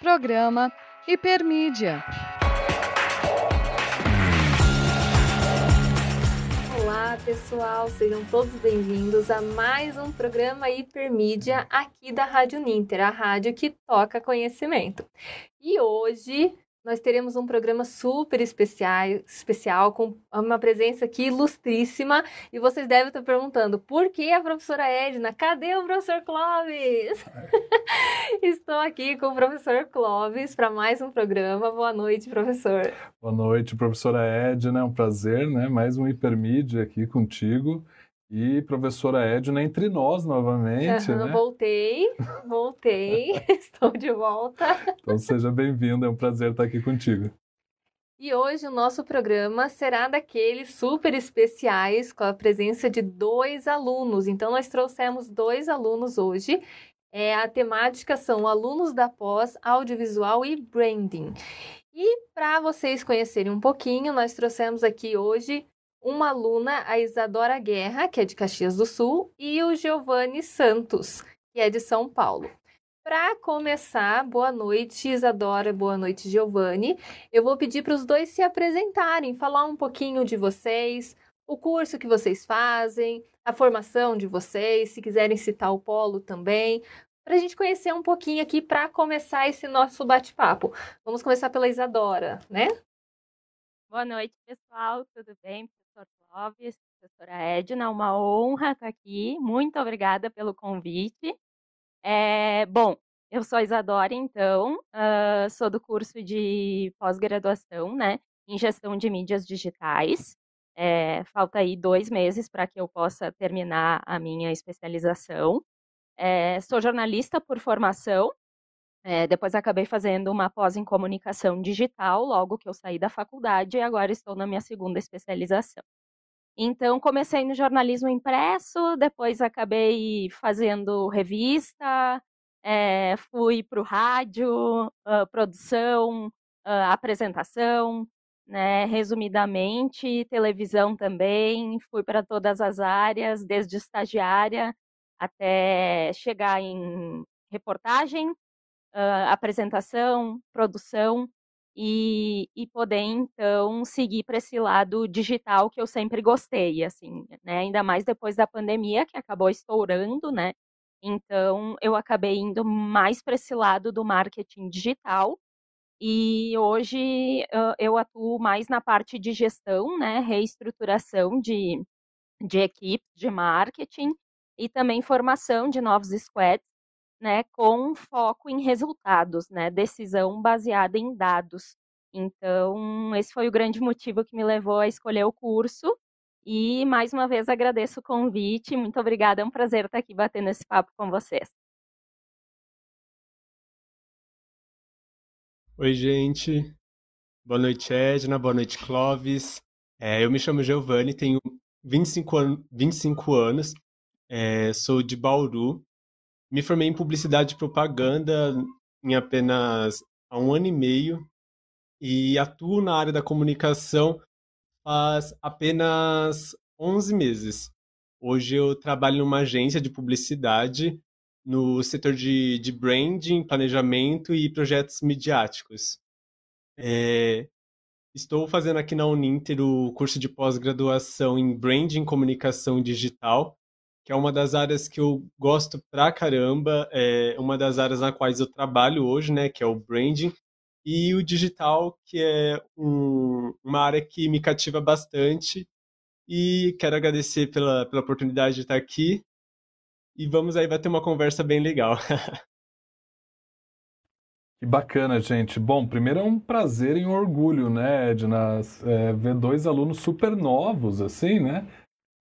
Programa Hipermídia. Olá, pessoal, sejam todos bem-vindos a mais um programa Hipermídia aqui da Rádio Ninter, a rádio que toca conhecimento. E hoje nós teremos um programa super especial, especial com uma presença aqui ilustríssima. E vocês devem estar perguntando, por que a professora Edna? Cadê o professor Clóvis? Estou aqui com o professor Clóvis para mais um programa. Boa noite, professor. Boa noite, professora Edna. É um prazer, né? Mais um Hipermídia aqui contigo. E professora Edna entre nós novamente. Uhum, né? Voltei, voltei, estou de volta. Então seja bem-vinda, é um prazer estar aqui contigo. E hoje o nosso programa será daqueles super especiais com a presença de dois alunos. Então nós trouxemos dois alunos hoje. É, a temática são alunos da pós audiovisual e branding. E para vocês conhecerem um pouquinho, nós trouxemos aqui hoje uma aluna, a Isadora Guerra, que é de Caxias do Sul, e o Giovanni Santos, que é de São Paulo. Para começar, boa noite, Isadora, boa noite, Giovanni. Eu vou pedir para os dois se apresentarem, falar um pouquinho de vocês, o curso que vocês fazem, a formação de vocês, se quiserem citar o polo também, para a gente conhecer um pouquinho aqui para começar esse nosso bate-papo. Vamos começar pela Isadora, né? Boa noite, pessoal, tudo bem? Clóvis, professora Edna, uma honra estar aqui. Muito obrigada pelo convite. É, bom, eu sou a Isadora, então, uh, sou do curso de pós-graduação, né, em gestão de mídias digitais. É, falta aí dois meses para que eu possa terminar a minha especialização. É, sou jornalista por formação, é, depois acabei fazendo uma pós em comunicação digital, logo que eu saí da faculdade, e agora estou na minha segunda especialização. Então, comecei no jornalismo impresso, depois acabei fazendo revista, é, fui para o rádio, uh, produção, uh, apresentação, né, resumidamente, televisão também, fui para todas as áreas, desde estagiária até chegar em reportagem, uh, apresentação, produção e, e poder então seguir para esse lado digital que eu sempre gostei, assim, né? Ainda mais depois da pandemia que acabou estourando, né? Então eu acabei indo mais para esse lado do marketing digital e hoje eu atuo mais na parte de gestão, né? Reestruturação de, de equipes de marketing e também formação de novos squads né, com foco em resultados, né, decisão baseada em dados. Então, esse foi o grande motivo que me levou a escolher o curso. E mais uma vez agradeço o convite. Muito obrigada, é um prazer estar aqui batendo esse papo com vocês. Oi, gente. Boa noite, Edna. Boa noite, Clóvis. É, eu me chamo Giovanni, tenho 25, an 25 anos, é, sou de Bauru me formei em publicidade e propaganda em apenas há um ano e meio e atuo na área da comunicação faz apenas 11 meses. Hoje eu trabalho numa agência de publicidade no setor de, de branding, planejamento e projetos midiáticos. É, estou fazendo aqui na Uninter o curso de pós-graduação em branding, comunicação digital que é uma das áreas que eu gosto pra caramba, é uma das áreas na quais eu trabalho hoje, né, que é o branding, e o digital, que é um, uma área que me cativa bastante. E quero agradecer pela, pela oportunidade de estar aqui. E vamos aí bater uma conversa bem legal. Que bacana, gente. Bom, primeiro é um prazer e um orgulho, né, Edna, é, ver dois alunos super novos, assim, né?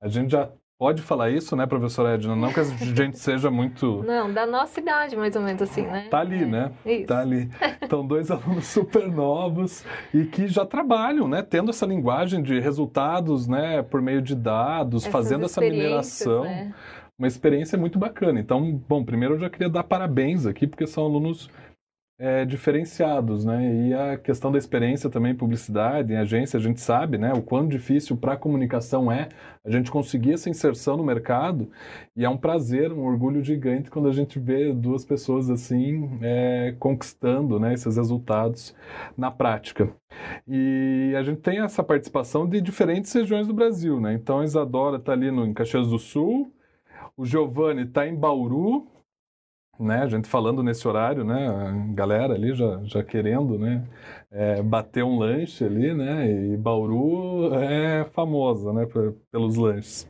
A gente já Pode falar isso, né, professora Edna? Não que a gente seja muito. Não, da nossa idade, mais ou menos assim, né? Tá ali, é, né? Isso. Tá ali. Então, dois alunos super novos e que já trabalham, né? Tendo essa linguagem de resultados, né? Por meio de dados, Essas fazendo essa mineração. Né? Uma experiência muito bacana. Então, bom, primeiro eu já queria dar parabéns aqui, porque são alunos é, diferenciados, né? E a questão da experiência também, publicidade, em agência, a gente sabe, né? O quão difícil para a comunicação é a gente conseguir essa inserção no mercado e é um prazer, um orgulho gigante quando a gente vê duas pessoas assim é, conquistando, né? Esses resultados na prática. E a gente tem essa participação de diferentes regiões do Brasil, né? Então a Isadora está ali no, em Caxias do Sul, o Giovanni está em Bauru, né? A gente falando nesse horário, né? A galera ali já, já querendo, né? É, bater um lanche ali, né? E Bauru é famosa, né? Pelos lanches.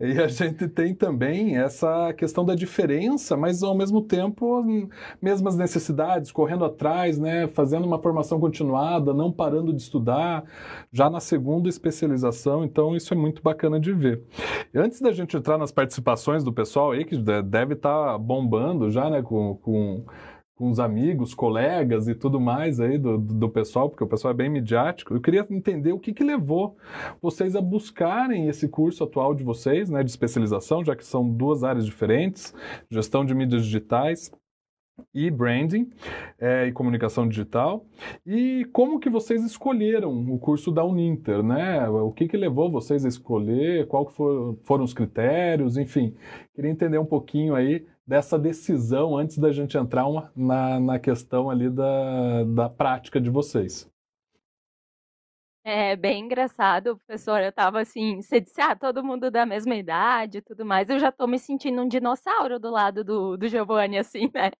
E a gente tem também essa questão da diferença, mas ao mesmo tempo mesmas necessidades, correndo atrás, né, fazendo uma formação continuada, não parando de estudar, já na segunda especialização, então isso é muito bacana de ver. E antes da gente entrar nas participações do pessoal aí, que deve estar tá bombando já, né, com, com com os amigos, colegas e tudo mais aí do, do pessoal, porque o pessoal é bem midiático. Eu queria entender o que, que levou vocês a buscarem esse curso atual de vocês, né, de especialização, já que são duas áreas diferentes, gestão de mídias digitais e branding é, e comunicação digital e como que vocês escolheram o curso da Uninter, né? O que que levou vocês a escolher? Qual for, foram os critérios? Enfim, queria entender um pouquinho aí dessa decisão antes da gente entrar uma, na, na questão ali da, da prática de vocês. É bem engraçado, professor. Eu tava assim, você disse, ah, todo mundo da mesma idade e tudo mais. Eu já tô me sentindo um dinossauro do lado do, do Giovanni, assim, né?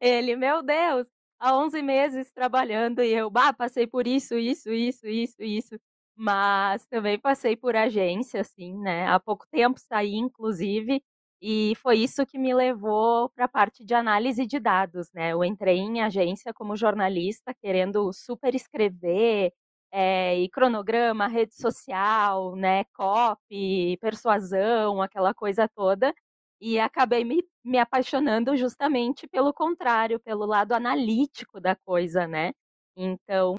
Ele, meu Deus, há 11 meses trabalhando e eu, bah, passei por isso, isso, isso, isso, isso. Mas também passei por agência, assim, né? Há pouco tempo saí, inclusive, e foi isso que me levou para a parte de análise de dados, né? Eu entrei em agência como jornalista, querendo super escrever, é, e cronograma, rede social, né, copy, persuasão, aquela coisa toda, e acabei me, me apaixonando justamente pelo contrário, pelo lado analítico da coisa, né? Então,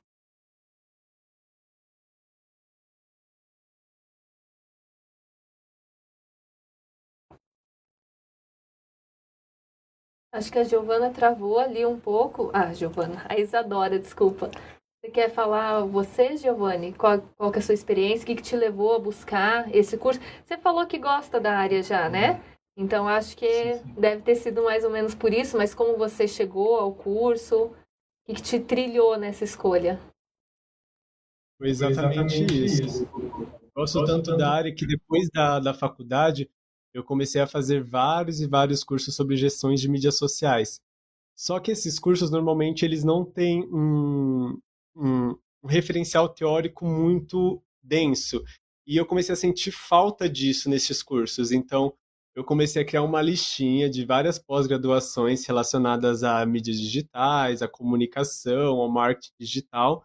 Acho que a Giovana travou ali um pouco. Ah, Giovana, a Isadora, desculpa. Você quer falar você, Giovanni? Qual, qual que é a sua experiência? O que, que te levou a buscar esse curso? Você falou que gosta da área já, né? Então acho que sim, sim. deve ter sido mais ou menos por isso, mas como você chegou ao curso? O que, que te trilhou nessa escolha? Foi exatamente, exatamente isso. isso. Gosto tanto da área que depois da, da faculdade eu comecei a fazer vários e vários cursos sobre gestões de mídias sociais. Só que esses cursos, normalmente, eles não têm um, um, um referencial teórico muito denso. E eu comecei a sentir falta disso nesses cursos. Então, eu comecei a criar uma listinha de várias pós-graduações relacionadas a mídias digitais, a comunicação, ao marketing digital,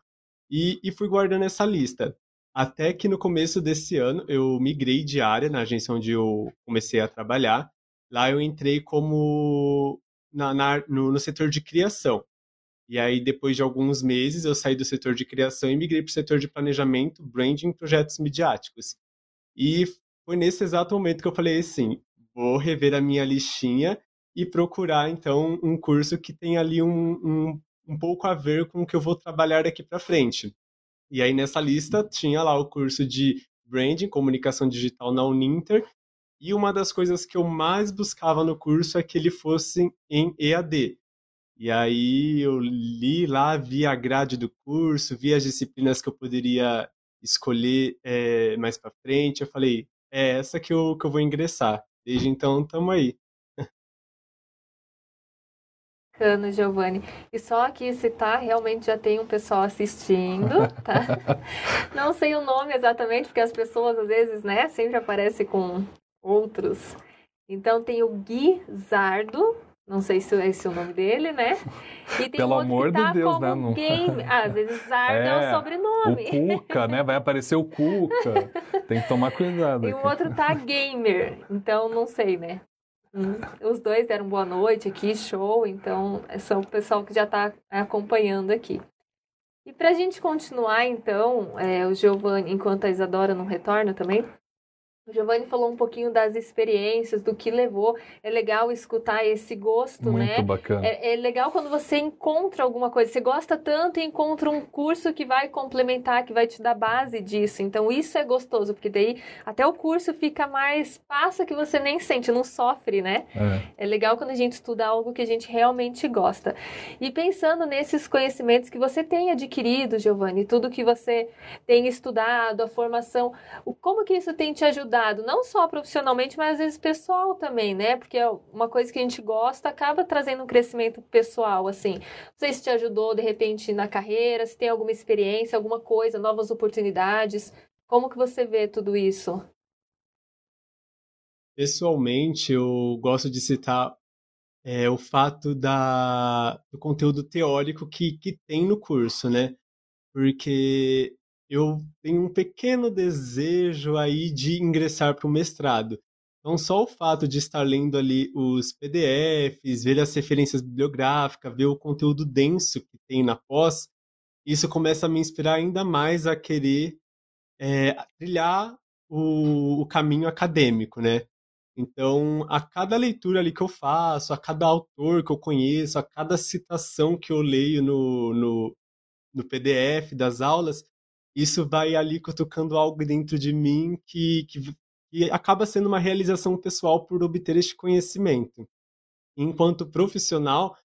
e, e, fui guardando essa lista. Até que no começo desse ano eu migrei de área na agência onde eu comecei a trabalhar. Lá eu entrei como na, na, no, no, setor de criação. E aí, depois de alguns meses, eu saí do setor de criação e migrei para o setor de planejamento, branding e projetos midiáticos. E foi nesse exato momento que eu falei assim: vou rever a minha listinha e procurar, então, um curso que tenha ali um, um, um pouco a ver com o que eu vou trabalhar daqui para frente. E aí nessa lista tinha lá o curso de branding, comunicação digital na Uninter, e uma das coisas que eu mais buscava no curso é que ele fosse em EAD. E aí eu li lá, vi a grade do curso, vi as disciplinas que eu poderia escolher é, mais para frente. Eu falei, é essa que eu, que eu vou ingressar. Desde então, estamos aí. Bacana, Giovanni. E só aqui citar, realmente já tem um pessoal assistindo, tá? Não sei o nome exatamente, porque as pessoas às vezes, né, sempre aparecem com outros. Então tem o Gui Zardo, não sei se é esse o nome dele, né? E tem Pelo amor tá de Deus, né? Não... Game. Ah, às vezes Zardo é, é o sobrenome. O Cuca, né? Vai aparecer o Cuca. Tem que tomar cuidado. E o outro tá Gamer. Então, não sei, né? Hum, os dois deram boa noite aqui, show. Então, são o pessoal que já está acompanhando aqui. E para a gente continuar, então, é, o Giovanni, enquanto a Isadora não retorna também, O Giovanni falou um pouquinho das experiências, do que levou. É legal escutar esse gosto, Muito né? bacana. É, é legal quando você encontra alguma coisa. Você gosta tanto e encontra um curso que vai complementar, que vai te dar base disso. Então, isso é gostoso, porque daí até o curso fica mais. passa que você nem sente, não sofre, né? É. É legal quando a gente estuda algo que a gente realmente gosta. E pensando nesses conhecimentos que você tem adquirido, Giovanni, tudo que você tem estudado, a formação, como que isso tem te ajudado? Não só profissionalmente, mas às vezes pessoal também, né? Porque é uma coisa que a gente gosta acaba trazendo um crescimento pessoal, assim. Não sei se te ajudou, de repente, na carreira, se tem alguma experiência, alguma coisa, novas oportunidades. Como que você vê tudo isso? Pessoalmente, eu gosto de citar é, o fato da, do conteúdo teórico que, que tem no curso, né? Porque eu tenho um pequeno desejo aí de ingressar para o mestrado. Então, só o fato de estar lendo ali os PDFs, ver as referências bibliográficas, ver o conteúdo denso que tem na pós, isso começa a me inspirar ainda mais a querer é, trilhar o, o caminho acadêmico, né? Então, a cada leitura ali que eu faço, a cada autor que eu conheço, a cada citação que eu leio no, no, no PDF das aulas, isso vai ali cutucando algo dentro de mim que, que, que acaba sendo uma realização pessoal por obter este conhecimento. Enquanto profissional,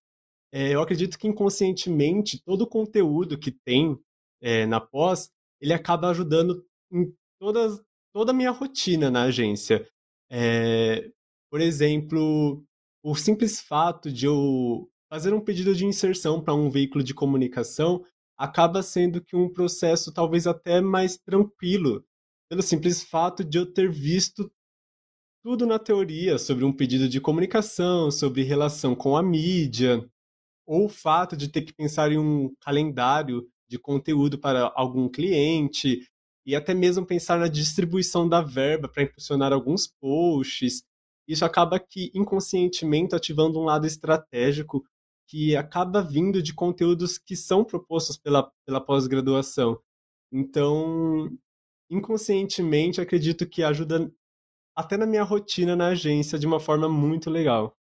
é, eu acredito que inconscientemente todo o conteúdo que tem é, na pós, ele acaba ajudando em todas, toda a minha rotina na agência. É, por exemplo, o simples fato de eu fazer um pedido de inserção para um veículo de comunicação acaba sendo que um processo talvez até mais tranquilo, pelo simples fato de eu ter visto tudo na teoria sobre um pedido de comunicação, sobre relação com a mídia, ou o fato de ter que pensar em um calendário de conteúdo para algum cliente, e até mesmo pensar na distribuição da verba para impulsionar alguns posts. Isso acaba que inconscientemente ativando um lado estratégico que acaba vindo de conteúdos que são propostos pela, pela pós-graduação. Então, inconscientemente, acredito que ajuda até na minha rotina na agência de uma forma muito legal.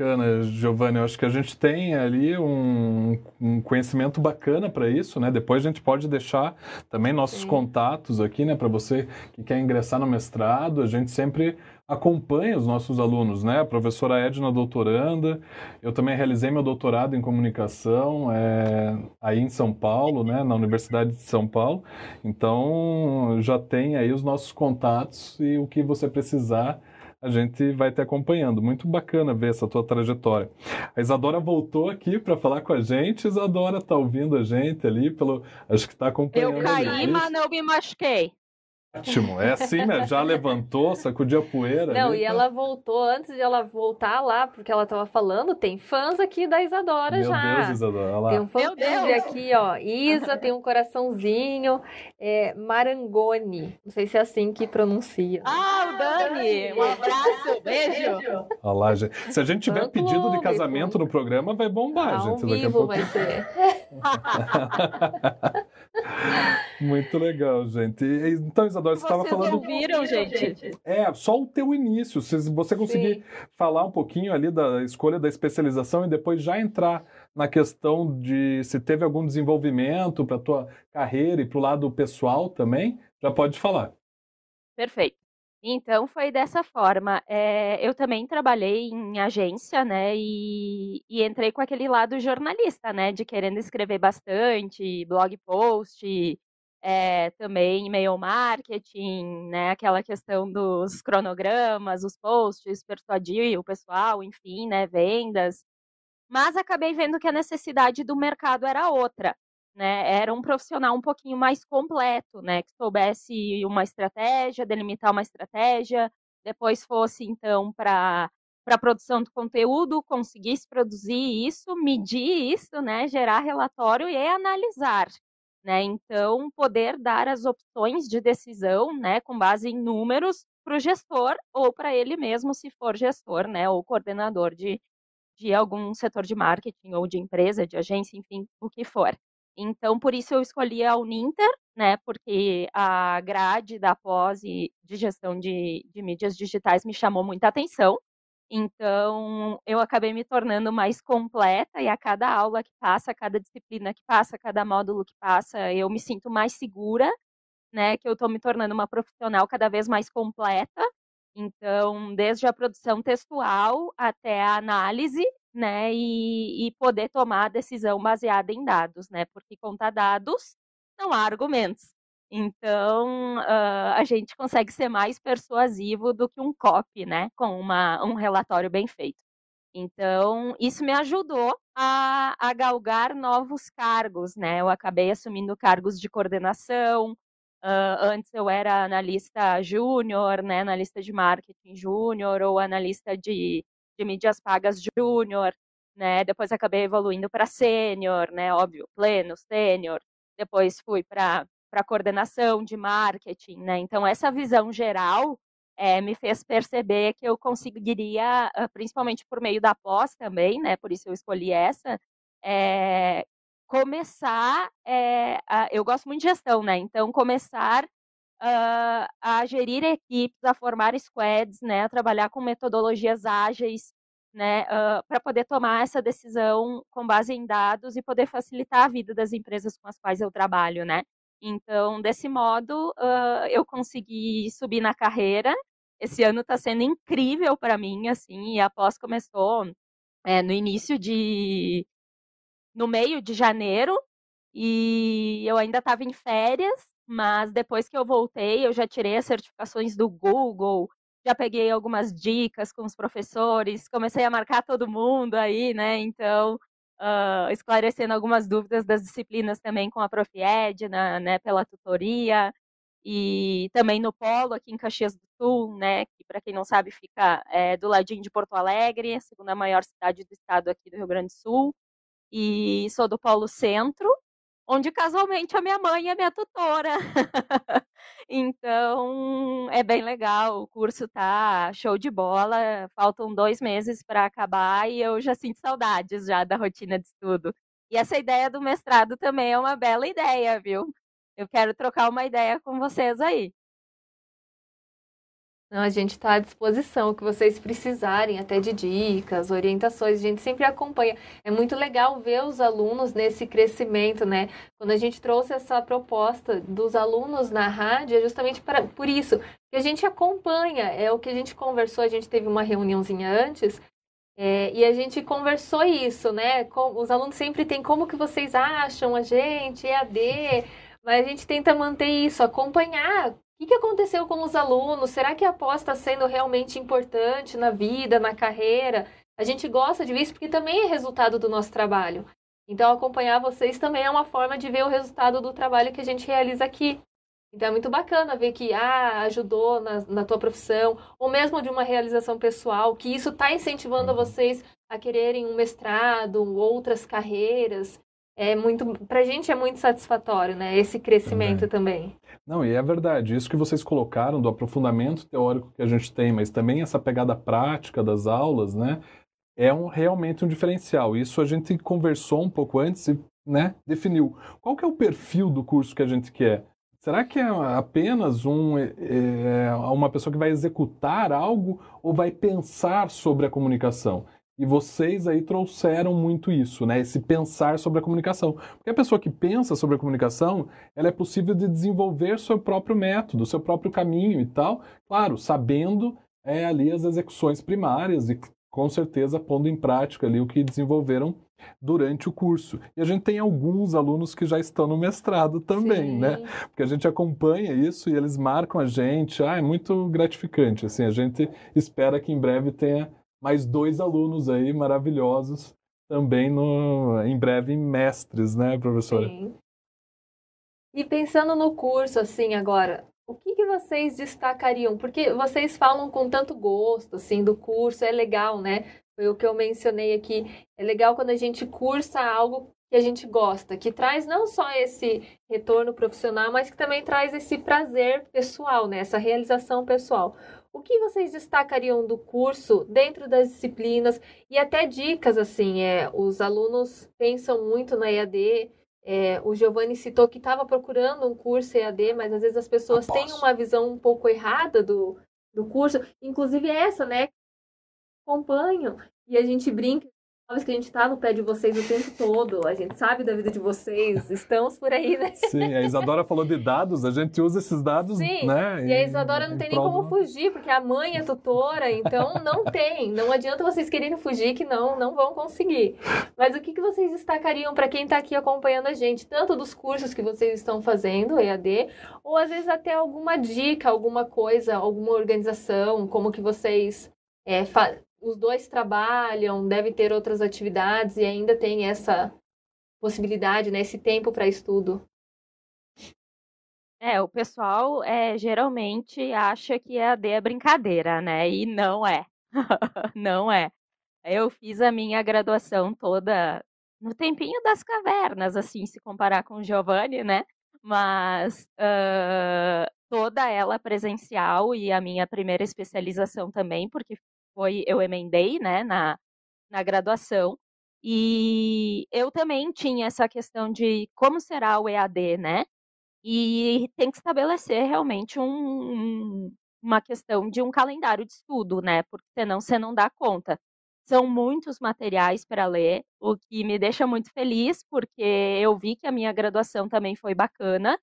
Bacana, Giovanni. Eu acho que a gente tem ali um, um conhecimento bacana para isso, né? Depois a gente pode deixar também nossos Sim. contatos aqui, né? Para você que quer ingressar no mestrado, a gente sempre acompanha os nossos alunos, né? A professora Edna doutoranda, eu também realizei meu doutorado em comunicação é, aí em São Paulo, né? Na Universidade de São Paulo. Então já tem aí os nossos contatos e o que você precisar a gente vai te acompanhando. Muito bacana ver essa tua trajetória. A Isadora voltou aqui para falar com a gente. Isadora está ouvindo a gente ali, pelo, acho que está acompanhando. Eu caí, mas não me machuquei. Ótimo, é assim, né? Já levantou, sacudiu a poeira. Não, ali, e tá? ela voltou, antes de ela voltar lá, porque ela tava falando, tem fãs aqui da Isadora Meu já. Deus, Isadora, olha lá. Tem um fã Meu Deus! aqui, ó. Isa tem um coraçãozinho. É, Marangoni. Não sei se é assim que pronuncia. Ah, o Dani! Um abraço, beijo! Olha lá, gente. Se a gente tiver Fã pedido de casamento fã. no programa, vai bombar, Ao gente. Daqui a vivo pouco. vai ser. Muito legal, gente. Então, Isadora, você estava Vocês falando. ouviram, gente? É, só o teu início. Se você conseguir Sim. falar um pouquinho ali da escolha da especialização e depois já entrar na questão de se teve algum desenvolvimento para tua carreira e para o lado pessoal também, já pode falar. Perfeito. Então foi dessa forma. É, eu também trabalhei em agência, né? E, e entrei com aquele lado jornalista, né? De querendo escrever bastante, blog post, é, também e-mail marketing, né? Aquela questão dos cronogramas, os posts, persuadir o pessoal, enfim, né? Vendas. Mas acabei vendo que a necessidade do mercado era outra né? Era um profissional um pouquinho mais completo, né? Que soubesse uma estratégia, delimitar uma estratégia, depois fosse então para para produção de conteúdo, conseguisse produzir isso, medir isso, né? Gerar relatório e analisar, né? Então poder dar as opções de decisão, né? Com base em números para o gestor ou para ele mesmo, se for gestor, né? Ou coordenador de de algum setor de marketing ou de empresa, de agência, enfim, o que for. Então, por isso eu escolhi a Uninter, né? Porque a grade da pós de gestão de, de mídias digitais me chamou muita atenção. Então, eu acabei me tornando mais completa e a cada aula que passa, a cada disciplina que passa, a cada módulo que passa, eu me sinto mais segura, né? Que eu estou me tornando uma profissional cada vez mais completa. Então, desde a produção textual até a análise, né? E, e poder tomar a decisão baseada em dados, né? Porque contar dados não há argumentos. Então, uh, a gente consegue ser mais persuasivo do que um copy, né? Com uma, um relatório bem feito. Então, isso me ajudou a, a galgar novos cargos, né? Eu acabei assumindo cargos de coordenação. Uh, antes eu era analista júnior, né? Analista de marketing júnior ou analista de, de mídias pagas júnior, né? Depois acabei evoluindo para sênior, né? Óbvio, pleno, sênior. Depois fui para para coordenação de marketing, né? Então essa visão geral é, me fez perceber que eu conseguiria, ah, principalmente por meio da pós também, né? Por isso eu escolhi essa, é, começar, é, a, eu gosto muito de gestão, né? Então começar uh, a gerir equipes, a formar squads, né? A trabalhar com metodologias ágeis, né? Uh, para poder tomar essa decisão com base em dados e poder facilitar a vida das empresas com as quais eu trabalho, né? Então, desse modo, uh, eu consegui subir na carreira. Esse ano está sendo incrível para mim, assim, e a pós começou é, no início de. no meio de janeiro, e eu ainda estava em férias, mas depois que eu voltei, eu já tirei as certificações do Google, já peguei algumas dicas com os professores, comecei a marcar todo mundo aí, né? Então, uh, esclarecendo algumas dúvidas das disciplinas também com a Profied, na, né, pela tutoria, e também no Polo, aqui em Caxias do Sul, né, que para quem não sabe fica é, do ladinho de Porto Alegre, a segunda maior cidade do estado aqui do Rio Grande do Sul, e sou do Polo Centro, onde casualmente a minha mãe é minha tutora. então é bem legal, o curso tá show de bola. Faltam dois meses para acabar e eu já sinto saudades já da rotina de estudo. E essa ideia do mestrado também é uma bela ideia, viu? Eu quero trocar uma ideia com vocês aí. Não, a gente está à disposição, o que vocês precisarem, até de dicas, orientações, a gente sempre acompanha. É muito legal ver os alunos nesse crescimento, né? Quando a gente trouxe essa proposta dos alunos na rádio, é justamente para, por isso que a gente acompanha, é o que a gente conversou, a gente teve uma reuniãozinha antes, é, e a gente conversou isso, né? Com, os alunos sempre têm como que vocês acham a gente, EAD, mas a gente tenta manter isso, acompanhar o que aconteceu com os alunos? Será que a pós está sendo realmente importante na vida, na carreira? A gente gosta de ver isso porque também é resultado do nosso trabalho. Então, acompanhar vocês também é uma forma de ver o resultado do trabalho que a gente realiza aqui. Então, é muito bacana ver que ah, ajudou na, na tua profissão, ou mesmo de uma realização pessoal, que isso está incentivando uhum. vocês a quererem um mestrado, outras carreiras é muito, pra gente é muito satisfatório, né? Esse crescimento também. também. Não, e é verdade, isso que vocês colocaram do aprofundamento teórico que a gente tem, mas também essa pegada prática das aulas, né? É um, realmente um diferencial. Isso a gente conversou um pouco antes e né, definiu. Qual que é o perfil do curso que a gente quer? Será que é apenas um, é, é uma pessoa que vai executar algo ou vai pensar sobre a comunicação? E vocês aí trouxeram muito isso, né? Esse pensar sobre a comunicação. Porque a pessoa que pensa sobre a comunicação, ela é possível de desenvolver seu próprio método, seu próprio caminho e tal. Claro, sabendo é, ali as execuções primárias e com certeza pondo em prática ali o que desenvolveram durante o curso. E a gente tem alguns alunos que já estão no mestrado também, né? Sim. né? Porque a gente acompanha isso e eles marcam a gente. Ah, é muito gratificante. Assim, a gente espera que em breve tenha mais dois alunos aí maravilhosos também no, em breve mestres, né, professora? Sim. E pensando no curso, assim, agora, o que, que vocês destacariam? Porque vocês falam com tanto gosto, assim, do curso, é legal, né? Foi o que eu mencionei aqui. É legal quando a gente cursa algo que a gente gosta, que traz não só esse retorno profissional, mas que também traz esse prazer pessoal, né? Essa realização pessoal. O que vocês destacariam do curso dentro das disciplinas? E até dicas assim, é, os alunos pensam muito na EAD, É, o Giovanni citou que estava procurando um curso EAD, mas às vezes as pessoas têm uma visão um pouco errada do, do curso, inclusive essa, né? Acompanham e a gente brinca que a gente está no pé de vocês o tempo todo, a gente sabe da vida de vocês, estamos por aí, né? Sim, a Isadora falou de dados, a gente usa esses dados, Sim, né? E a Isadora não tem nem como fugir, porque a mãe é tutora, então não tem. Não adianta vocês quererem fugir que não, não vão conseguir. Mas o que, que vocês destacariam para quem está aqui acompanhando a gente, tanto dos cursos que vocês estão fazendo, EAD, ou às vezes até alguma dica, alguma coisa, alguma organização, como que vocês é, os dois trabalham, devem ter outras atividades e ainda tem essa possibilidade, né, esse tempo para estudo. É, o pessoal é, geralmente acha que a D é brincadeira, né? E não é. não é. Eu fiz a minha graduação toda no tempinho das cavernas, assim, se comparar com o Giovanni, né? Mas uh, toda ela presencial e a minha primeira especialização também, porque foi eu emendei, né, na, na graduação. E eu também tinha essa questão de como será o EAD, né? E tem que estabelecer realmente um, uma questão de um calendário de estudo, né? Porque senão você não dá conta. São muitos materiais para ler, o que me deixa muito feliz, porque eu vi que a minha graduação também foi bacana,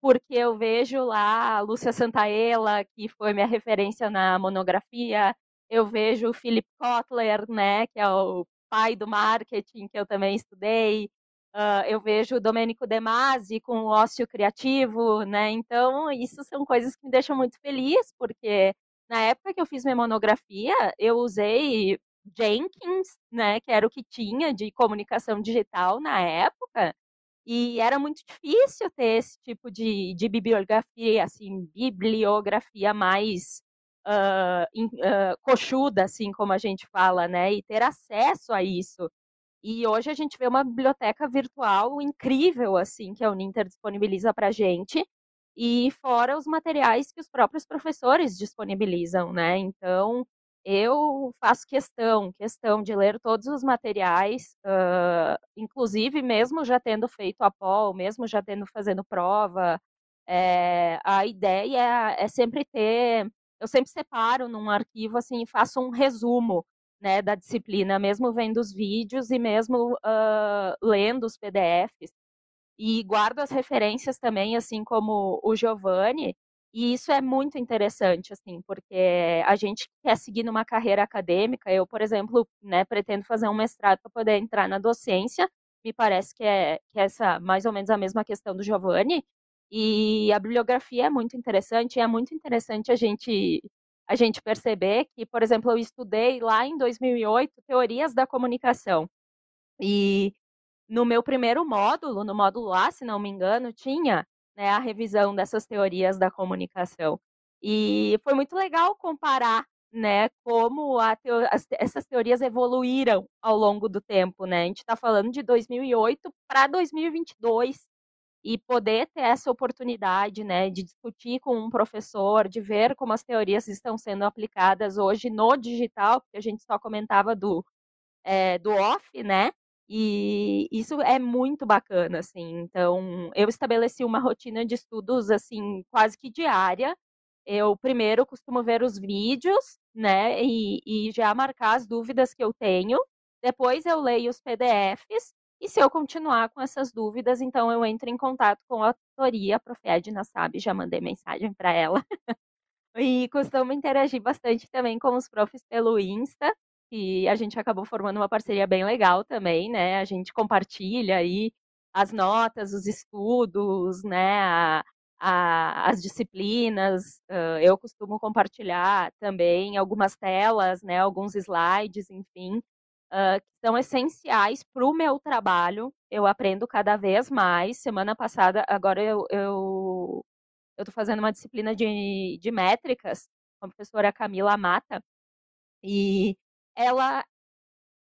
porque eu vejo lá a Lúcia Santaella, que foi minha referência na monografia, eu vejo o Philip Kotler, né, que é o pai do marketing, que eu também estudei. Uh, eu vejo o Domênico De Masi com o ócio criativo, né? Então, isso são coisas que me deixam muito feliz, porque na época que eu fiz minha monografia, eu usei Jenkins, né, que era o que tinha de comunicação digital na época, e era muito difícil ter esse tipo de, de bibliografia, assim, bibliografia mais uh, uh, coxuda, assim como a gente fala, né? E ter acesso a isso. E hoje a gente vê uma biblioteca virtual incrível, assim, que a Uninter disponibiliza para a gente, e fora os materiais que os próprios professores disponibilizam, né? Então, eu faço questão, questão de ler todos os materiais, uh, inclusive mesmo já tendo feito a POL, mesmo já tendo fazendo prova, é, a ideia é sempre ter eu sempre separo num arquivo assim e faço um resumo né, da disciplina, mesmo vendo os vídeos e mesmo uh, lendo os PDFs. E guardo as referências também, assim como o Giovanni, e isso é muito interessante, assim, porque a gente quer seguir numa carreira acadêmica. Eu, por exemplo, né, pretendo fazer um mestrado para poder entrar na docência. Me parece que é, que é essa mais ou menos a mesma questão do Giovanni. E a bibliografia é muito interessante, é muito interessante a gente a gente perceber que, por exemplo, eu estudei lá em 2008 teorias da comunicação. E no meu primeiro módulo, no módulo A, se não me engano, tinha né, a revisão dessas teorias da comunicação. E foi muito legal comparar né, como teo as, essas teorias evoluíram ao longo do tempo. Né? A gente está falando de 2008 para 2022 e poder ter essa oportunidade, né, de discutir com um professor, de ver como as teorias estão sendo aplicadas hoje no digital, porque a gente só comentava do, é, do off, né, e isso é muito bacana, assim. Então, eu estabeleci uma rotina de estudos, assim, quase que diária. Eu primeiro costumo ver os vídeos, né, e, e já marcar as dúvidas que eu tenho. Depois eu leio os PDFs e se eu continuar com essas dúvidas, então eu entro em contato com a tutoria, a Prof. Edna sabe, já mandei mensagem para ela. e costumo interagir bastante também com os profs pelo Insta, e a gente acabou formando uma parceria bem legal também, né? A gente compartilha aí as notas, os estudos, né? A, a, as disciplinas. Uh, eu costumo compartilhar também algumas telas, né? Alguns slides, enfim uh, que são essenciais para o meu trabalho. Eu aprendo cada vez mais. Semana passada, agora eu eu estou fazendo uma disciplina de, de métricas com a professora Camila Mata e ela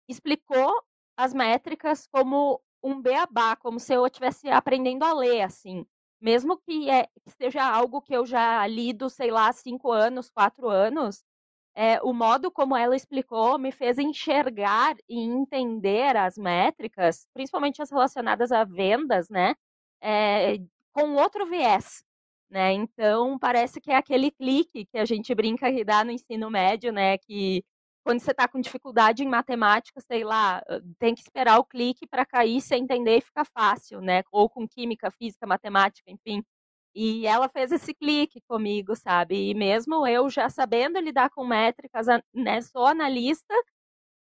explicou as métricas como um beabá, como se eu estivesse aprendendo a ler, assim. Mesmo que, é, que seja algo que eu já lido, sei lá, cinco anos, quatro anos, é, o modo como ela explicou me fez enxergar e entender as métricas, principalmente as relacionadas a vendas, né? É, com outro viés. Né? Então, parece que é aquele clique que a gente brinca que dá no ensino médio, né? Que quando você está com dificuldade em matemática, sei lá, tem que esperar o clique para cair, você entender e ficar fácil, né? Ou com química, física, matemática, enfim. E ela fez esse clique comigo, sabe? E mesmo eu já sabendo lidar com métricas, né? Sou analista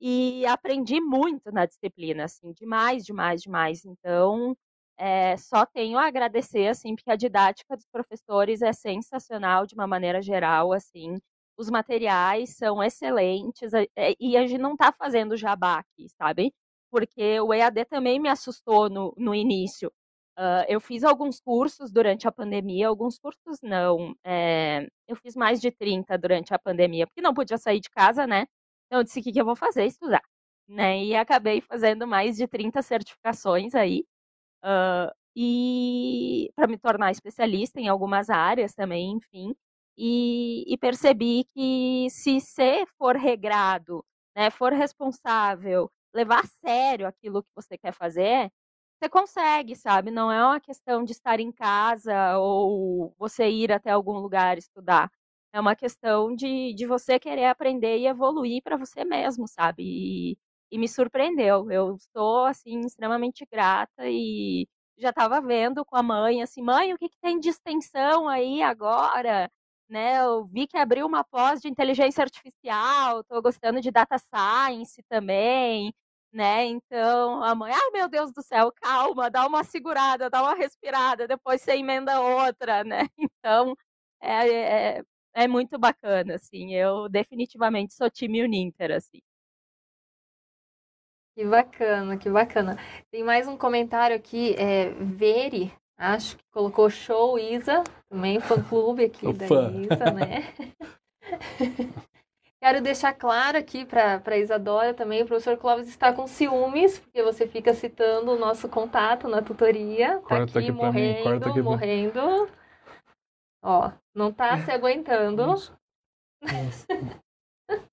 e aprendi muito na disciplina, assim, demais, demais, demais. Então, é, só tenho a agradecer, assim, porque a didática dos professores é sensacional de uma maneira geral, assim os materiais são excelentes é, e a gente não está fazendo jabá aqui, sabe? Porque o EAD também me assustou no, no início. Uh, eu fiz alguns cursos durante a pandemia, alguns cursos não. É, eu fiz mais de 30 durante a pandemia, porque não podia sair de casa, né? Então eu disse: o que, que eu vou fazer? Estudar. Né? E acabei fazendo mais de 30 certificações aí. Uh, e para me tornar especialista em algumas áreas também, enfim e, e percebi que se você for regrado, né, for responsável, levar a sério aquilo que você quer fazer, você consegue, sabe? Não é uma questão de estar em casa ou você ir até algum lugar estudar. É uma questão de, de você querer aprender e evoluir para você mesmo, sabe? E, e me surpreendeu. Eu estou, assim, extremamente grata e já estava vendo com a mãe, assim, mãe, o que, que tem de extensão aí agora? né? Eu vi que abriu uma pós de inteligência artificial, estou gostando de data science também, né? Então, a mãe, ai meu Deus do céu, calma, dá uma segurada, dá uma respirada, depois você emenda outra, né? Então, é, é, é muito bacana, assim. Eu definitivamente sou time Uninter, assim. Que bacana, que bacana. Tem mais um comentário aqui, é, Veri Acho que colocou show Isa, também fã-clube aqui da fã. Isa, né? Quero deixar claro aqui para a Isadora também, o professor Clóvis está com ciúmes, porque você fica citando o nosso contato na tutoria. Tá corta aqui, aqui morrendo, mim, corta aqui morrendo. Ó, não tá se aguentando. Isso. Isso.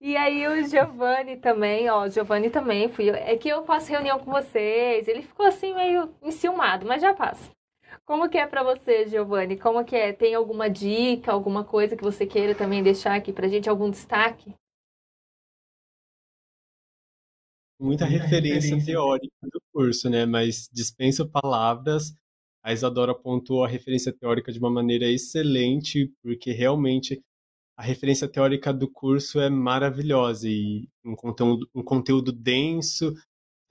E aí o Giovanni também, ó, o Giovanni também fui. É que eu faço reunião com vocês. Ele ficou assim meio enciumado, mas já passa. Como que é para você, Giovanni? Como que é? Tem alguma dica, alguma coisa que você queira também deixar aqui pra gente, algum destaque? Muita referência teórica do curso, né? Mas dispenso palavras. A Isadora apontou a referência teórica de uma maneira excelente, porque realmente a referência teórica do curso é maravilhosa e um conteúdo, um conteúdo denso,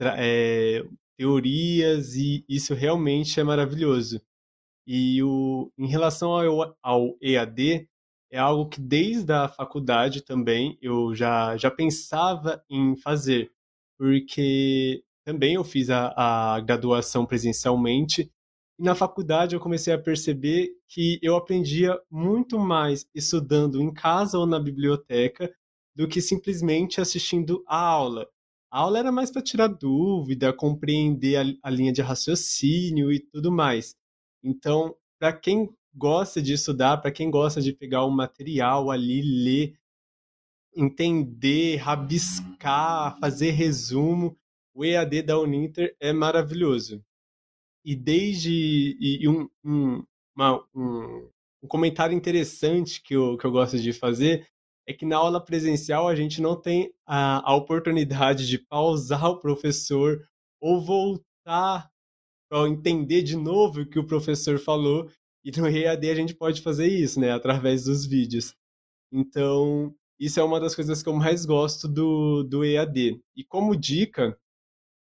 é, teorias, e isso realmente é maravilhoso. E o, em relação ao, ao EAD, é algo que desde a faculdade também eu já, já pensava em fazer, porque também eu fiz a, a graduação presencialmente e na faculdade eu comecei a perceber que eu aprendia muito mais estudando em casa ou na biblioteca do que simplesmente assistindo a aula. A aula era mais para tirar dúvida, compreender a, a, linha de raciocínio e tudo mais. Então, para quem gosta de estudar, para quem gosta de pegar o material ali, ler, entender, rabiscar, fazer resumo, o EAD da Uninter é maravilhoso. E desde e, e um, um, uma, um, um, comentário interessante que eu, que eu gosto de fazer é que na aula presencial a gente não tem a, a oportunidade de pausar o professor ou voltar para entender de novo o que o professor falou e no EAD a gente pode fazer isso, né, através dos vídeos. Então, isso é uma das coisas que eu mais gosto do, do EAD. E como dica,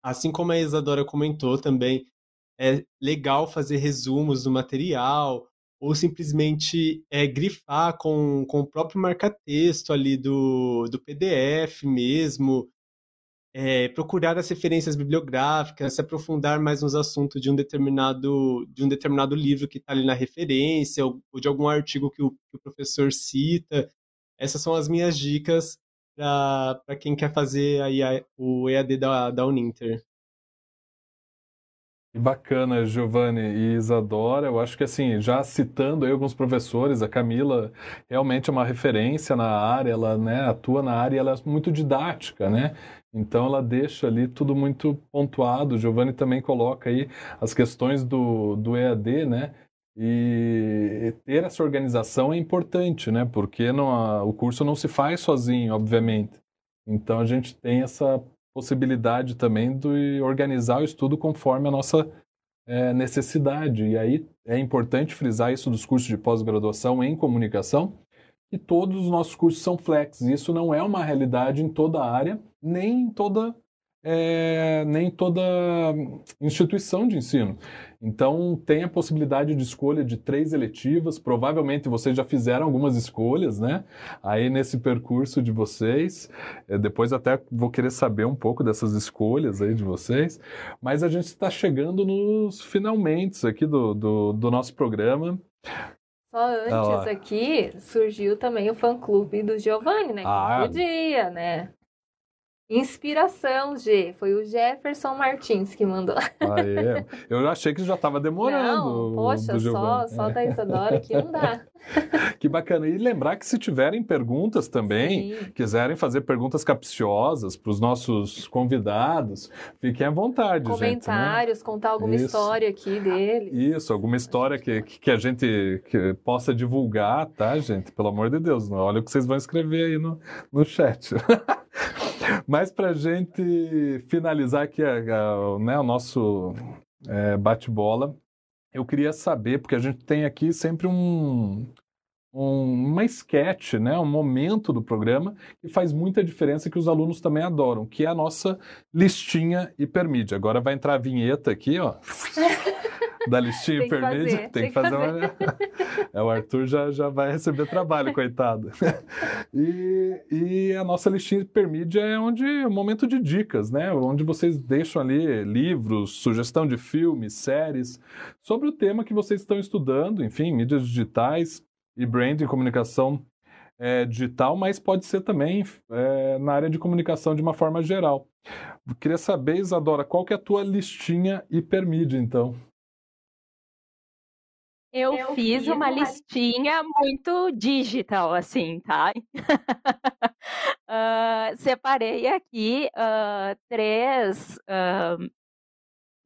assim como a Isadora comentou também, é legal fazer resumos do material ou simplesmente é, grifar com, com o próprio marca-texto ali do, do PDF mesmo, é, procurar as referências bibliográficas, se aprofundar mais nos assuntos de um determinado, de um determinado livro que está ali na referência, ou, de algum artigo que o, que o professor cita. Essas são as minhas dicas para quem quer fazer aí a, o EAD da, da Uninter. Bacana, Giovanni e Isadora. Eu acho que assim, já citando aí alguns professores, a Camila realmente é uma referência na área, ela né, atua na área e ela é muito didática, né? Então ela deixa ali tudo muito pontuado. O Giovanni também coloca aí as questões do, do EAD, né? E ter essa organização é importante, né? Porque não, o curso não se faz sozinho, obviamente. Então a gente tem essa possibilidade também de organizar o estudo conforme a nossa é, necessidade. E aí é importante frisar isso dos cursos de pós-graduação em comunicação, que todos os nossos cursos são flex. Isso não é uma realidade em toda a área, nem em toda é, nem toda instituição de ensino. Então, tem a possibilidade de escolha de três eletivas. Provavelmente vocês já fizeram algumas escolhas, né? Aí nesse percurso de vocês. É, depois até vou querer saber um pouco dessas escolhas aí de vocês. Mas a gente está chegando nos finalmente aqui do, do, do nosso programa. Só antes ah, aqui surgiu também o fã-clube do Giovanni, né? Ah, podia, né? Inspiração, G. Foi o Jefferson Martins que mandou. Eu achei que já estava demorando. Não, poxa, só, só da Isadora que não dá. que bacana. E lembrar que se tiverem perguntas também, Sim. quiserem fazer perguntas capciosas para os nossos convidados, fiquem à vontade, Comentários, gente, né? contar alguma Isso. história aqui dele. Isso, alguma história que, que a gente que possa divulgar, tá, gente? Pelo amor de Deus, olha o que vocês vão escrever aí no, no chat. Mas para a gente finalizar aqui a, a, né, o nosso é, bate-bola, eu queria saber, porque a gente tem aqui sempre um, um, uma sketch, né, um momento do programa que faz muita diferença que os alunos também adoram, que é a nossa listinha hipermídia. Agora vai entrar a vinheta aqui, ó. da listinha hipermídia. Tem, tem, que fazer, fazer. uma. é, o Arthur já, já vai receber trabalho, coitado. e, e a nossa listinha hipermídia é onde é um momento de dicas, né? Onde vocês deixam ali livros, sugestão de filmes, séries, sobre o tema que vocês estão estudando, enfim, mídias digitais e branding, comunicação é, digital, mas pode ser também é, na área de comunicação de uma forma geral. Eu queria saber, Isadora, qual que é a tua listinha hipermídia, então? Eu, eu fiz, uma, uma listinha muito digital, assim, tá? uh, separei aqui uh, três, uh,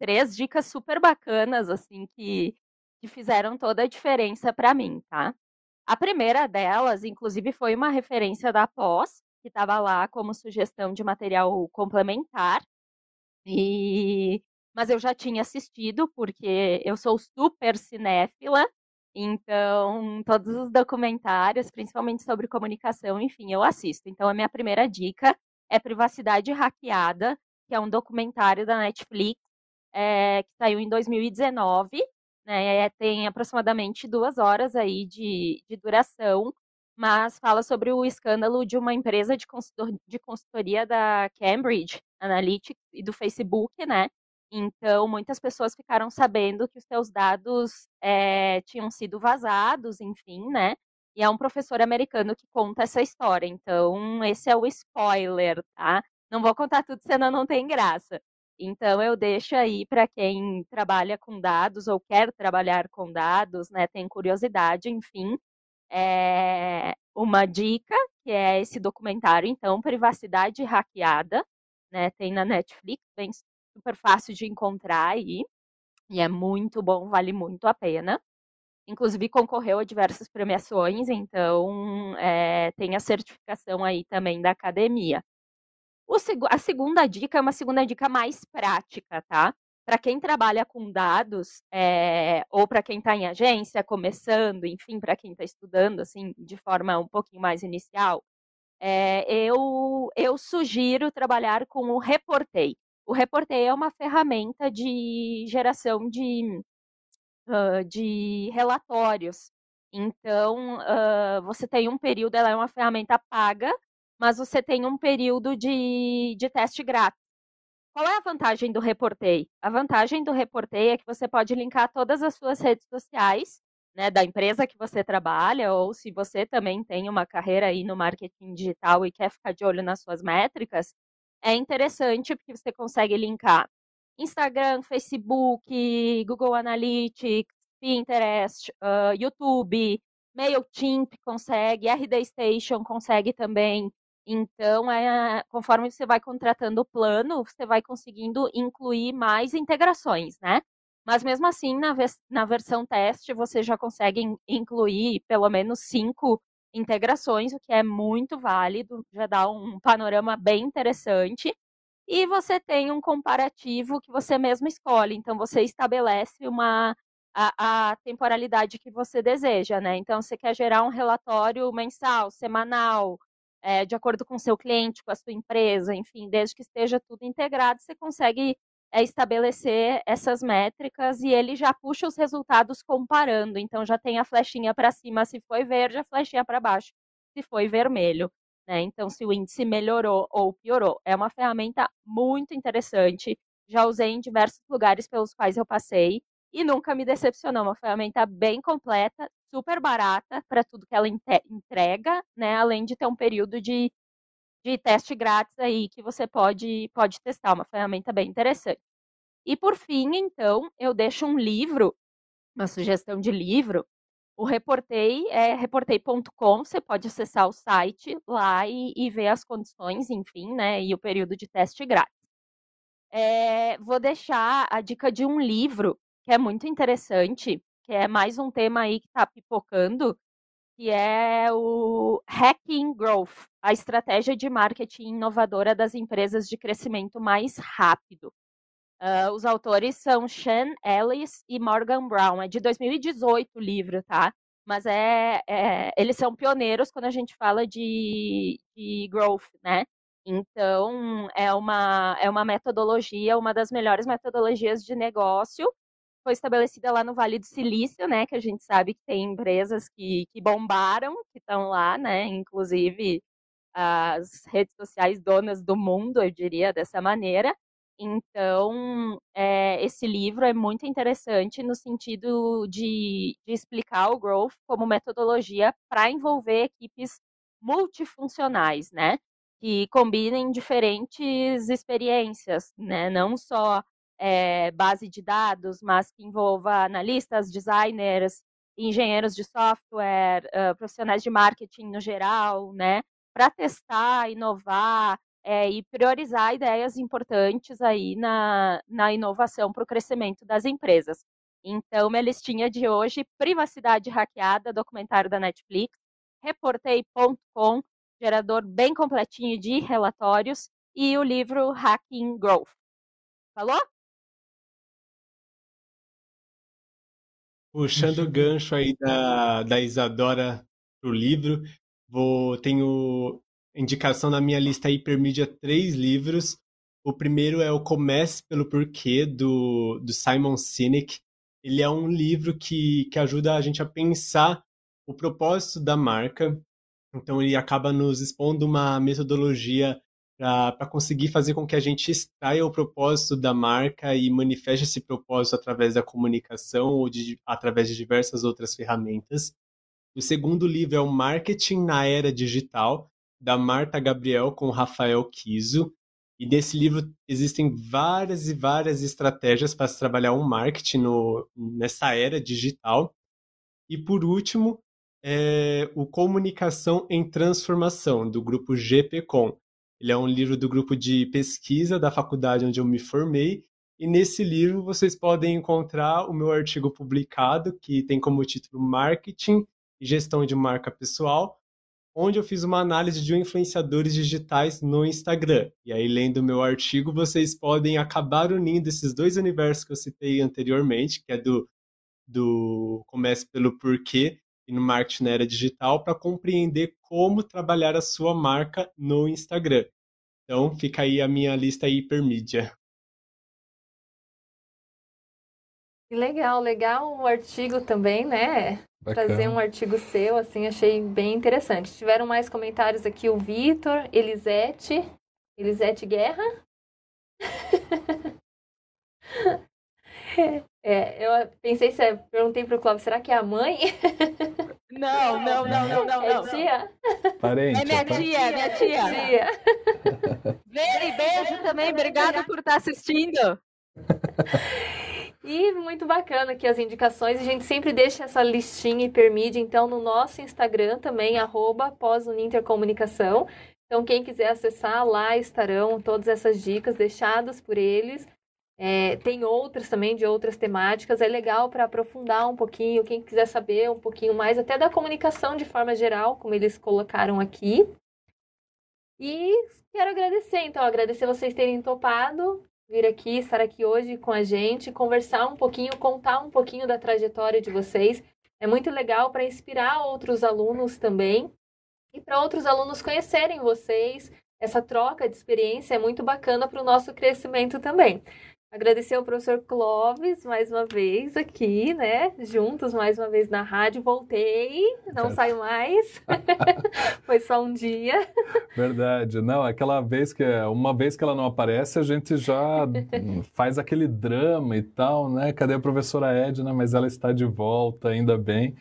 três dicas super bacanas, assim, que, que fizeram toda a diferença para mim, tá? A primeira delas, inclusive, foi uma referência da pós, que estava lá como sugestão de material complementar. E mas eu já tinha assistido, porque eu sou super cinéfila, então todos os documentários, principalmente sobre comunicação, enfim, eu assisto. Então a minha primeira dica é Privacidade Hackeada, que é um documentário da Netflix, é, que saiu em 2019, né, é, tem aproximadamente duas horas aí de, de duração, mas fala sobre o escândalo de uma empresa de, consultor, de consultoria da Cambridge Analytics e do Facebook, né, então, muitas pessoas ficaram sabendo que os seus dados é, tinham sido vazados, enfim, né? E é um professor americano que conta essa história. Então, esse é o spoiler, tá? Não vou contar tudo, senão não tem graça. Então, eu deixo aí para quem trabalha com dados ou quer trabalhar com dados, né? Tem curiosidade, enfim. É uma dica, que é esse documentário, então, Privacidade Hackeada, né? Tem na Netflix, bem super fácil de encontrar aí. E é muito bom, vale muito a pena. Inclusive concorreu a diversas premiações, então é, tem a certificação aí também da academia. O, a segunda dica é uma segunda dica mais prática, tá? Para quem trabalha com dados, é, ou para quem está em agência, começando, enfim, para quem está estudando, assim, de forma um pouquinho mais inicial, é, eu, eu sugiro trabalhar com o Reportei. O Reportei é uma ferramenta de geração de, uh, de relatórios. Então, uh, você tem um período, ela é uma ferramenta paga, mas você tem um período de, de teste grátis. Qual é a vantagem do Reportei? A vantagem do Reportei é que você pode linkar todas as suas redes sociais, né, da empresa que você trabalha, ou se você também tem uma carreira aí no marketing digital e quer ficar de olho nas suas métricas, é interessante porque você consegue linkar Instagram, Facebook, Google Analytics, Pinterest, uh, YouTube, MailChimp consegue, RD Station consegue também. Então, é, conforme você vai contratando o plano, você vai conseguindo incluir mais integrações, né? Mas mesmo assim, na, na versão teste, você já consegue incluir pelo menos cinco integrações, o que é muito válido, já dá um panorama bem interessante. E você tem um comparativo que você mesmo escolhe. Então, você estabelece uma a, a temporalidade que você deseja, né? Então, você quer gerar um relatório mensal, semanal, é, de acordo com o seu cliente, com a sua empresa, enfim, desde que esteja tudo integrado, você consegue é, estabelecer essas métricas e ele já puxa os resultados comparando. Então, já tem a flechinha para cima se foi verde, a flechinha para baixo se foi vermelho. Né? Então, se o índice melhorou ou piorou. É uma ferramenta muito interessante. Já usei em diversos lugares pelos quais eu passei e nunca me decepcionou. Uma ferramenta bem completa, super barata para tudo que ela entrega, né? Além de ter um período de, de teste grátis aí que você pode, pode testar. Uma ferramenta bem interessante. E por fim, então, eu deixo um livro, uma sugestão de livro. O Reportei é reportei.com, você pode acessar o site lá e, e, ver as condições, enfim, né? E o período de teste grátis. É, vou deixar a dica de um livro que é muito interessante, que é mais um tema aí que está pipocando, que é o Hacking Growth, a estratégia de marketing inovadora das empresas de crescimento mais rápido. Uh, os autores são Sean Ellis e Morgan Brown. É de 2018 o livro, tá? Mas é, é, eles são pioneiros quando a gente fala de, de growth, né? Então, é uma, é uma metodologia, uma das melhores metodologias de negócio foi estabelecida lá no Vale do Silício, né? Que a gente sabe que tem empresas que, que bombaram, que estão lá, né? Inclusive as redes sociais donas do mundo, eu diria dessa maneira. Então, é, esse livro é muito interessante no sentido de, de explicar o growth como metodologia para envolver equipes multifuncionais, né? Que combinem diferentes experiências, né? Não só é, base de dados, mas que envolva analistas, designers, engenheiros de software, uh, profissionais de marketing no geral, né, para testar, inovar é, e priorizar ideias importantes aí na, na inovação para o crescimento das empresas. Então, minha listinha de hoje, privacidade hackeada, documentário da Netflix, reportei.com, gerador bem completinho de relatórios, e o livro Hacking Growth. Falou? Puxando o gancho aí da, da Isadora pro livro, vou tenho indicação na minha lista Hipermídia três livros. O primeiro é o Comece pelo Porquê, do, do Simon Sinek. Ele é um livro que, que ajuda a gente a pensar o propósito da marca. Então, ele acaba nos expondo uma metodologia para conseguir fazer com que a gente extraia o propósito da marca e manifeste esse propósito através da comunicação ou de, através de diversas outras ferramentas. O segundo livro é o Marketing na Era Digital, da Marta Gabriel com Rafael Kiso. E nesse livro existem várias e várias estratégias para se trabalhar um marketing no, nessa era digital. E por último, é o Comunicação em Transformação, do grupo GPCom ele é um livro do grupo de pesquisa da faculdade onde eu me formei. E nesse livro vocês podem encontrar o meu artigo publicado, que tem como título Marketing e Gestão de Marca Pessoal, onde eu fiz uma análise de influenciadores digitais no Instagram. E aí, lendo o meu artigo, vocês podem acabar unindo esses dois universos que eu citei anteriormente, que é do, do Comece pelo Porquê e no marketing na era digital para compreender como trabalhar a sua marca no Instagram. Então, fica aí a minha lista hipermídia. Legal, legal o artigo também, né? Bacana. Trazer um artigo seu, assim, achei bem interessante. Tiveram mais comentários aqui o Vitor, Elisete, Elisete Guerra. É, eu pensei, se perguntei pro Cláudio, será que é a mãe? Não, não, não, não, não. É tia? Parente. É minha tia, é minha tia. tia. Beijo também, obrigada por estar assistindo. E muito bacana aqui as indicações. A gente sempre deixa essa listinha hipermídia, então, no nosso Instagram também, arroba pós-unintercomunicação. Então, quem quiser acessar, lá estarão todas essas dicas deixadas por eles. É, tem outras também de outras temáticas. É legal para aprofundar um pouquinho. Quem quiser saber um pouquinho mais, até da comunicação de forma geral, como eles colocaram aqui. E quero agradecer, então, agradecer vocês terem topado vir aqui, estar aqui hoje com a gente, conversar um pouquinho, contar um pouquinho da trajetória de vocês. É muito legal para inspirar outros alunos também e para outros alunos conhecerem vocês. Essa troca de experiência é muito bacana para o nosso crescimento também. Agradecer ao professor Clóvis mais uma vez aqui, né? Juntos mais uma vez na rádio. Voltei, não saio mais. Foi só um dia. Verdade. Não, aquela vez que uma vez que ela não aparece, a gente já faz aquele drama e tal, né? Cadê a professora Edna? Mas ela está de volta, ainda bem.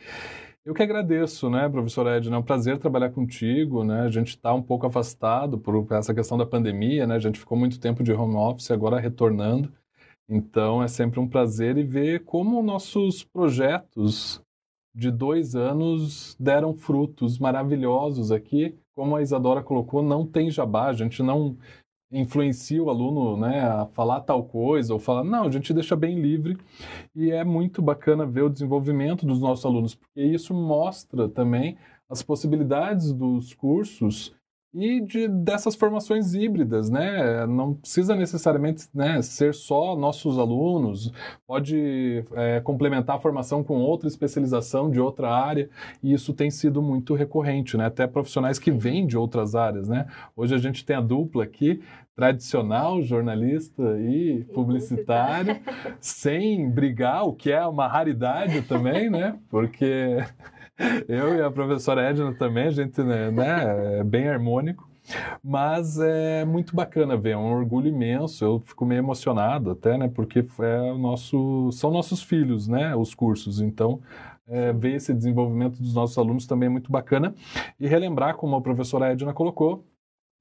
Eu que agradeço, né, professora Edna, é um prazer trabalhar contigo, né, a gente está um pouco afastado por essa questão da pandemia, né, a gente ficou muito tempo de home office, agora retornando, então é sempre um prazer e ver como nossos projetos de dois anos deram frutos maravilhosos aqui, como a Isadora colocou, não tem jabá, a gente não influencia o aluno né, a falar tal coisa ou falar, não, a gente deixa bem livre e é muito bacana ver o desenvolvimento dos nossos alunos, porque isso mostra também as possibilidades dos cursos e de, dessas formações híbridas, né? Não precisa necessariamente né, ser só nossos alunos, pode é, complementar a formação com outra especialização de outra área, e isso tem sido muito recorrente, né? Até profissionais que vêm de outras áreas, né? Hoje a gente tem a dupla aqui, tradicional, jornalista e publicitário, sem brigar, o que é uma raridade também, né? Porque eu e a professora Edna também, a gente né, né, é bem harmônico. Mas é muito bacana ver, é um orgulho imenso. Eu fico meio emocionado até, né? Porque é o nosso, são nossos filhos, né? Os cursos. Então, é, ver esse desenvolvimento dos nossos alunos também é muito bacana. E relembrar, como a professora Edna colocou,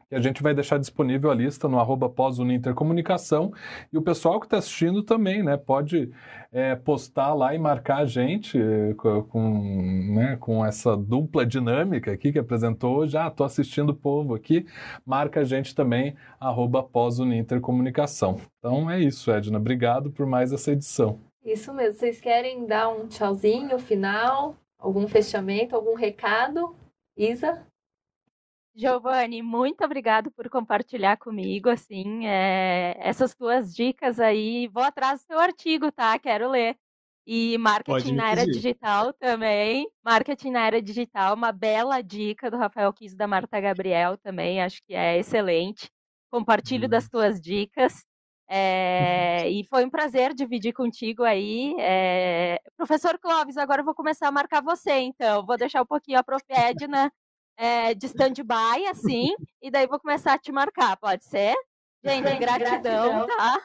que a gente vai deixar disponível a lista no arroba pós-unintercomunicação. E o pessoal que está assistindo também, né? Pode é, postar lá e marcar a gente é, com, né, com essa dupla dinâmica aqui que apresentou. Ah, estou assistindo o povo aqui. Marca a gente também, arroba pós-unintercomunicação. Então é isso, Edna. Obrigado por mais essa edição. Isso mesmo. Vocês querem dar um tchauzinho final? Algum fechamento? Algum recado? Isa? Giovanni, muito obrigado por compartilhar comigo, assim, é, essas tuas dicas aí. Vou atrás do teu artigo, tá? Quero ler. E marketing na era digital também. Marketing na era digital, uma bela dica do Rafael Kiss da Marta Gabriel também, acho que é excelente. Compartilho das tuas dicas. É, e foi um prazer dividir contigo aí. É, professor Clóvis, agora eu vou começar a marcar você, então. Vou deixar um pouquinho a Prof. É, de stand-by, assim, e daí vou começar a te marcar, pode ser? Gente, Gente gratidão, gratidão, tá?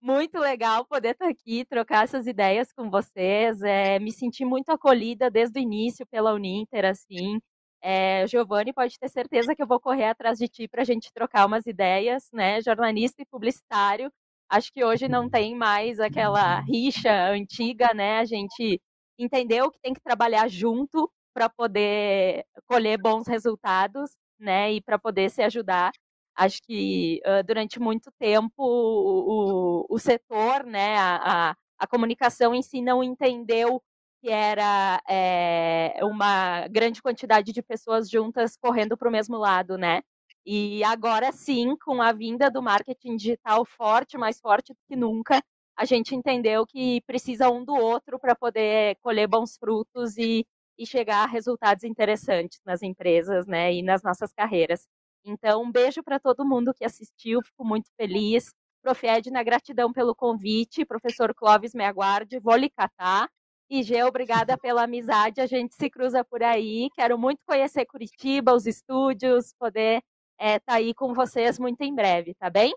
Muito legal poder estar aqui, trocar essas ideias com vocês. É, me senti muito acolhida desde o início pela Uninter, assim. É, Giovanni pode ter certeza que eu vou correr atrás de ti para a gente trocar umas ideias, né? Jornalista e publicitário. Acho que hoje não tem mais aquela rixa antiga, né? A gente entendeu que tem que trabalhar junto para poder colher bons resultados, né? E para poder se ajudar. Acho que uh, durante muito tempo o, o, o setor, né, a, a, a, comunicação em si não entendeu que era é, uma grande quantidade de pessoas juntas correndo para o mesmo lado, né? E agora sim, com a vinda do marketing digital forte, mais forte do que nunca, a gente entendeu que precisa um do outro para poder colher bons frutos e, e chegar a resultados interessantes nas empresas, né, e nas nossas carreiras. Então, um beijo para todo mundo que assistiu, fico muito feliz. Prof. Edna, gratidão pelo convite. Professor Clóvis, me aguarde, vou lhe catar. E Gê, obrigada pela amizade, a gente se cruza por aí. Quero muito conhecer Curitiba, os estúdios, poder estar é, tá aí com vocês muito em breve, tá bem?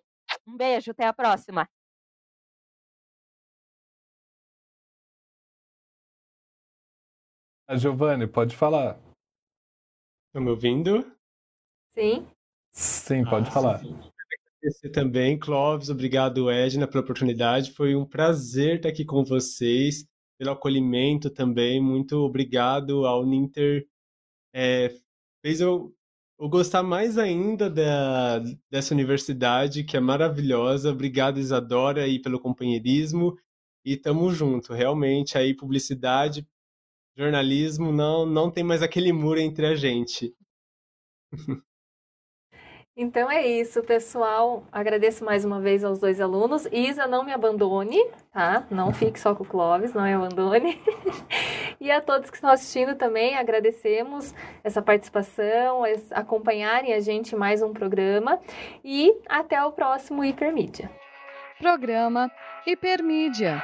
Um beijo, até a próxima. A Giovanni, pode falar. Estão me ouvindo? Sim. Sim, pode ah, falar. Sim. agradecer também, Clóvis, obrigado, Edna, pela oportunidade. Foi um prazer estar aqui com vocês, pelo acolhimento também. Muito obrigado ao Ninter. É, fez eu, eu gostar mais ainda da, dessa universidade, que é maravilhosa. Obrigado, Isadora, aí, pelo companheirismo. E tamo junto. Realmente, aí, publicidade, jornalismo, não, não tem mais aquele muro entre a gente. Então é isso, pessoal. Agradeço mais uma vez aos dois alunos. Isa, não me abandone, tá? Não fique só com o Clóvis, não me abandone. e a todos que estão assistindo também, agradecemos essa participação, acompanharem a gente mais um programa. E até o próximo Hipermídia. Programa Hipermídia.